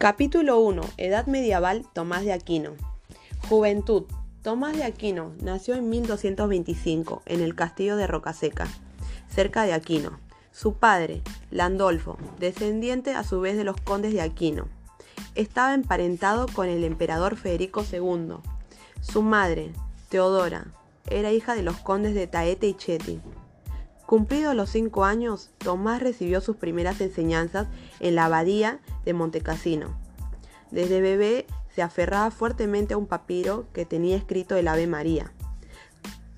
Capítulo 1. Edad medieval Tomás de Aquino. Juventud. Tomás de Aquino nació en 1225 en el castillo de Rocaseca, cerca de Aquino. Su padre, Landolfo, descendiente a su vez de los condes de Aquino, estaba emparentado con el emperador Federico II. Su madre, Teodora, era hija de los condes de Taete y Cheti. Cumplidos los cinco años, Tomás recibió sus primeras enseñanzas en la abadía de Montecassino. Desde bebé se aferraba fuertemente a un papiro que tenía escrito el Ave María.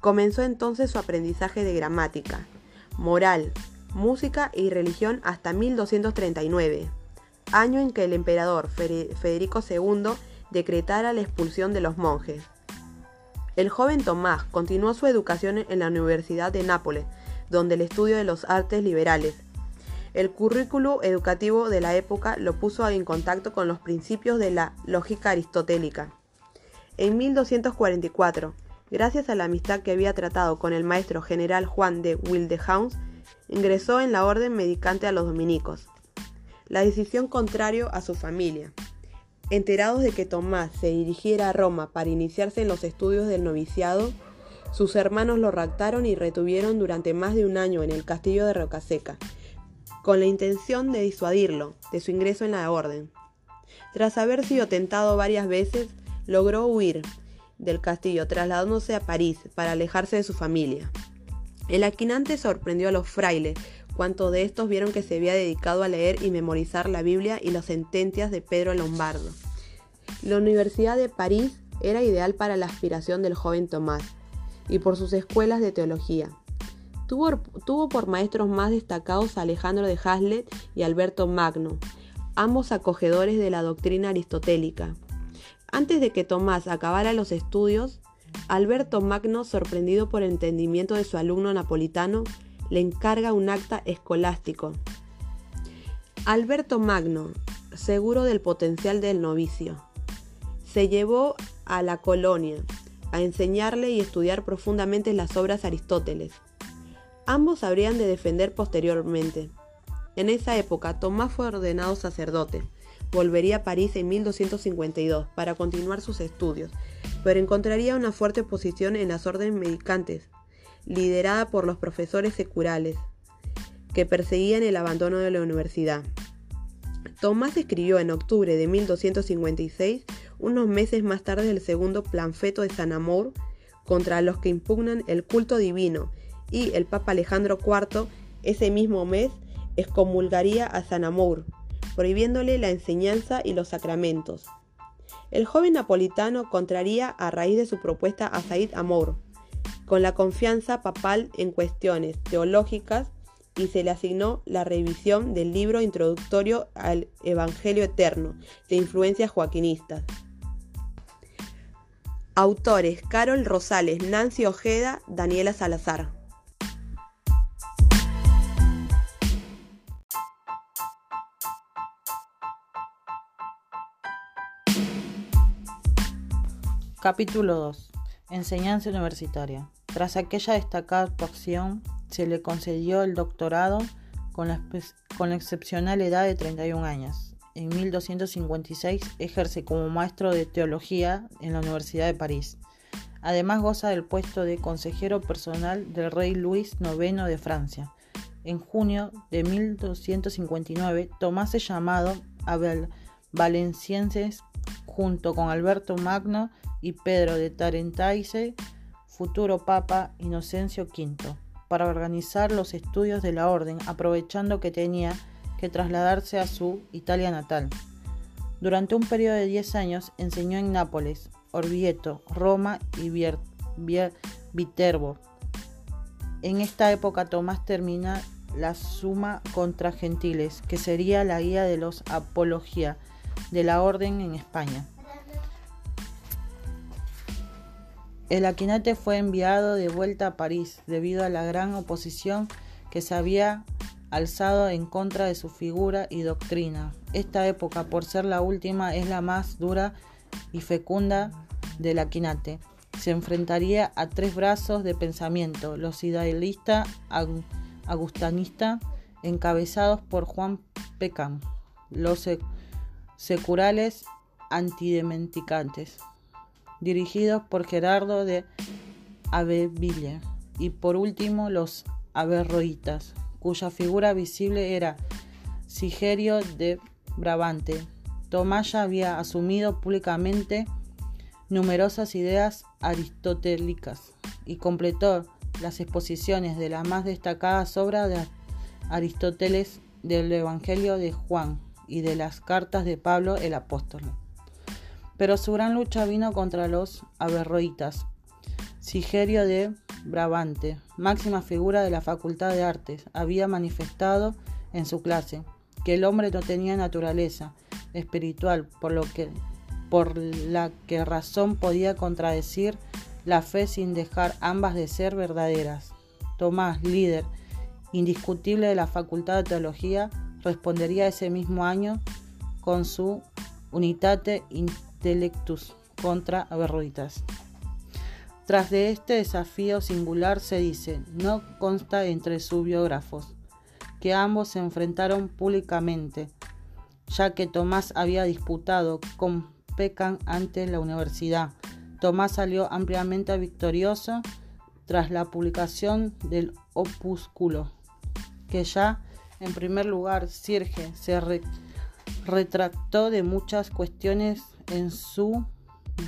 Comenzó entonces su aprendizaje de gramática, moral, música y religión hasta 1239, año en que el emperador Federico II decretara la expulsión de los monjes. El joven Tomás continuó su educación en la Universidad de Nápoles, donde el estudio de los artes liberales. El currículo educativo de la época lo puso en contacto con los principios de la lógica aristotélica. En 1244, gracias a la amistad que había tratado con el maestro general Juan de Wildehouse, ingresó en la orden medicante a los dominicos. La decisión contrario a su familia. Enterados de que Tomás se dirigiera a Roma para iniciarse en los estudios del noviciado, sus hermanos lo raptaron y retuvieron durante más de un año en el castillo de Rocaseca, con la intención de disuadirlo de su ingreso en la orden. Tras haber sido tentado varias veces, logró huir del castillo, trasladándose a París para alejarse de su familia. El aquinante sorprendió a los frailes, cuanto de estos vieron que se había dedicado a leer y memorizar la Biblia y las sentencias de Pedro Lombardo. La Universidad de París era ideal para la aspiración del joven Tomás, y por sus escuelas de teología. Tuvo, por maestros más destacados a Alejandro de Haslet y Alberto Magno, ambos acogedores de la doctrina aristotélica. Antes de que Tomás acabara los estudios, Alberto Magno, sorprendido por el entendimiento de su alumno napolitano, le encarga un acta escolástico. Alberto Magno, seguro del potencial del novicio, se llevó a la colonia, a enseñarle y estudiar profundamente las obras Aristóteles. Ambos habrían de defender posteriormente. En esa época, Tomás fue ordenado sacerdote. Volvería a París en 1252 para continuar sus estudios, pero encontraría una fuerte oposición en las órdenes medicantes, liderada por los profesores seculares, que perseguían el abandono de la universidad. Tomás escribió en octubre de 1256 unos meses más tarde el segundo planfeto de San Amor contra los que impugnan el culto divino y el Papa Alejandro IV ese mismo mes excomulgaría a San Amor, prohibiéndole la enseñanza y los sacramentos. El joven napolitano contraría a raíz de su propuesta a Said Amor, con la confianza papal en cuestiones teológicas y se le asignó la revisión del libro introductorio al Evangelio Eterno, de influencias joaquinistas. Autores: Carol Rosales, Nancy Ojeda, Daniela Salazar. Capítulo 2. Enseñanza universitaria. Tras aquella destacada actuación, se le concedió el doctorado con la, con la excepcional edad de 31 años en 1256 ejerce como maestro de teología en la Universidad de París. Además goza del puesto de consejero personal del rey Luis IX de Francia. En junio de 1259, Tomás es llamado a Valencienses junto con Alberto Magno y Pedro de Tarentaise, futuro Papa Inocencio V, para organizar los estudios de la orden, aprovechando que tenía que trasladarse a su Italia natal. Durante un periodo de 10 años enseñó en Nápoles, Orvieto, Roma y Viterbo. En esta época Tomás termina la Suma contra Gentiles, que sería la guía de los Apología de la Orden en España. El Aquinate fue enviado de vuelta a París debido a la gran oposición que se había alzado en contra de su figura y doctrina. Esta época, por ser la última, es la más dura y fecunda de la quinate. Se enfrentaría a tres brazos de pensamiento, los idealistas agustanistas, encabezados por Juan Pecam, los securales antidementicantes, dirigidos por Gerardo de Abbeville, y por último los Averroítas, cuya figura visible era Sigerio de Brabante. Tomás ya había asumido públicamente numerosas ideas aristotélicas y completó las exposiciones de las más destacadas obras de Aristóteles del Evangelio de Juan y de las cartas de Pablo el apóstol. Pero su gran lucha vino contra los averroítas. Sigerio de Brabante, máxima figura de la Facultad de Artes, había manifestado en su clase que el hombre no tenía naturaleza espiritual, por lo que por la que razón podía contradecir la fe sin dejar ambas de ser verdaderas. Tomás, líder indiscutible de la Facultad de Teología, respondería ese mismo año con su Unitate Intellectus contra Averroitas. Tras de este desafío singular se dice, no consta entre sus biógrafos, que ambos se enfrentaron públicamente, ya que Tomás había disputado con Pecan ante la universidad. Tomás salió ampliamente victorioso tras la publicación del opúsculo, que ya en primer lugar Sirge se retractó de muchas cuestiones en su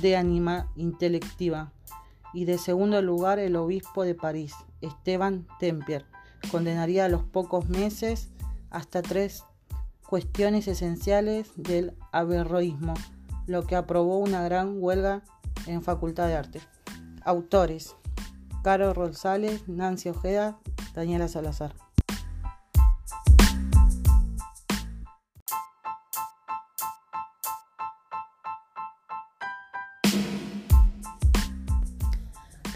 de anima intelectiva y de segundo lugar el obispo de París, Esteban Tempier, condenaría a los pocos meses hasta tres cuestiones esenciales del averroísmo, lo que aprobó una gran huelga en Facultad de Arte. Autores: Caro Rosales, Nancy Ojeda, Daniela Salazar.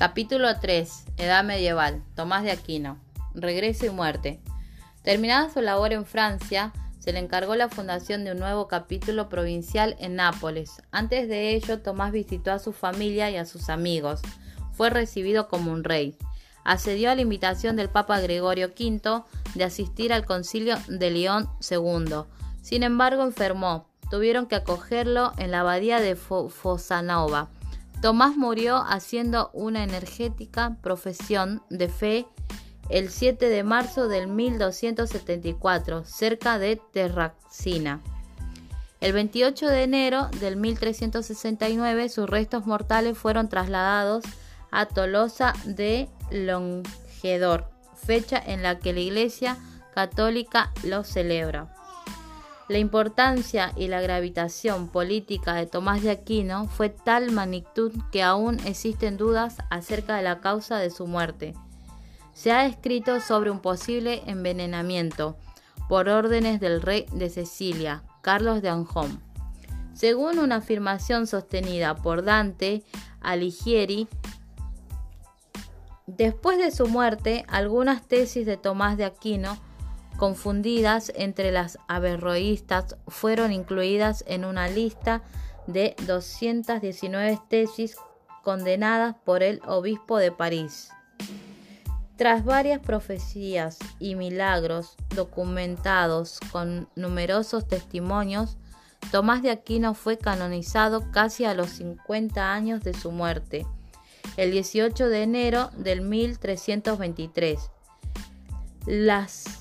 Capítulo 3. Edad medieval. Tomás de Aquino. Regreso y muerte. Terminada su labor en Francia, se le encargó la fundación de un nuevo capítulo provincial en Nápoles. Antes de ello, Tomás visitó a su familia y a sus amigos. Fue recibido como un rey. Accedió a la invitación del Papa Gregorio V de asistir al concilio de León II. Sin embargo, enfermó. Tuvieron que acogerlo en la abadía de Fosanova Tomás murió haciendo una energética profesión de fe el 7 de marzo del 1274, cerca de Terracina. El 28 de enero del 1369 sus restos mortales fueron trasladados a Tolosa de Longedor, fecha en la que la Iglesia católica lo celebra. La importancia y la gravitación política de Tomás de Aquino fue tal magnitud que aún existen dudas acerca de la causa de su muerte. Se ha escrito sobre un posible envenenamiento por órdenes del rey de Sicilia, Carlos de Anjón. Según una afirmación sostenida por Dante Alighieri, después de su muerte, algunas tesis de Tomás de Aquino confundidas entre las averroístas fueron incluidas en una lista de 219 tesis condenadas por el obispo de París. Tras varias profecías y milagros documentados con numerosos testimonios, Tomás de Aquino fue canonizado casi a los 50 años de su muerte, el 18 de enero del 1323. Las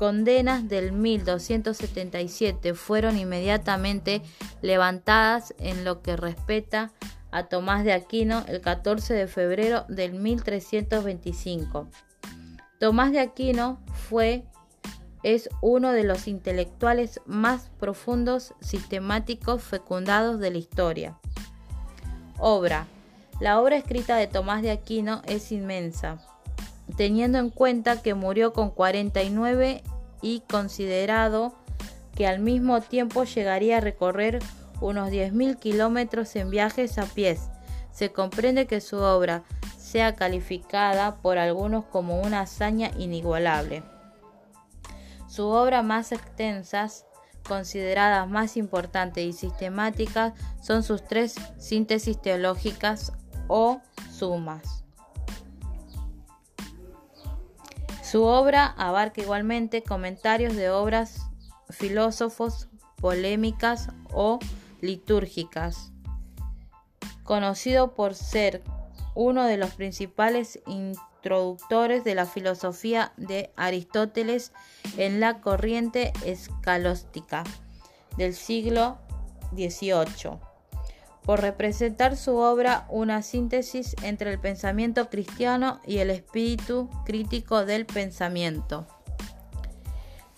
condenas del 1277 fueron inmediatamente levantadas en lo que respeta a Tomás de Aquino el 14 de febrero del 1325. Tomás de Aquino fue es uno de los intelectuales más profundos, sistemáticos, fecundados de la historia. Obra. La obra escrita de Tomás de Aquino es inmensa teniendo en cuenta que murió con 49 y considerado que al mismo tiempo llegaría a recorrer unos 10.000 kilómetros en viajes a pies. Se comprende que su obra sea calificada por algunos como una hazaña inigualable. Su obra más extensas, consideradas más importantes y sistemáticas, son sus tres síntesis teológicas o sumas. Su obra abarca igualmente comentarios de obras, filósofos, polémicas o litúrgicas, conocido por ser uno de los principales introductores de la filosofía de Aristóteles en la corriente escalóstica del siglo XVIII, por representar su obra una síntesis entre el pensamiento cristiano y el espíritu crítico del pensamiento.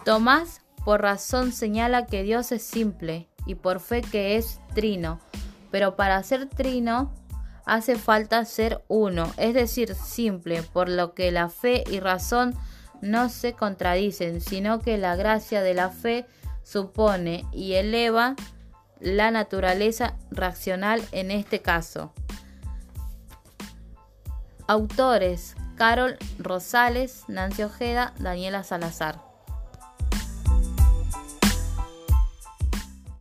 Tomás por razón señala que Dios es simple y por fe que es trino, pero para ser trino hace falta ser uno, es decir, simple, por lo que la fe y razón no se contradicen, sino que la gracia de la fe supone y eleva la naturaleza racional en este caso. Autores: Carol Rosales, Nancy Ojeda, Daniela Salazar.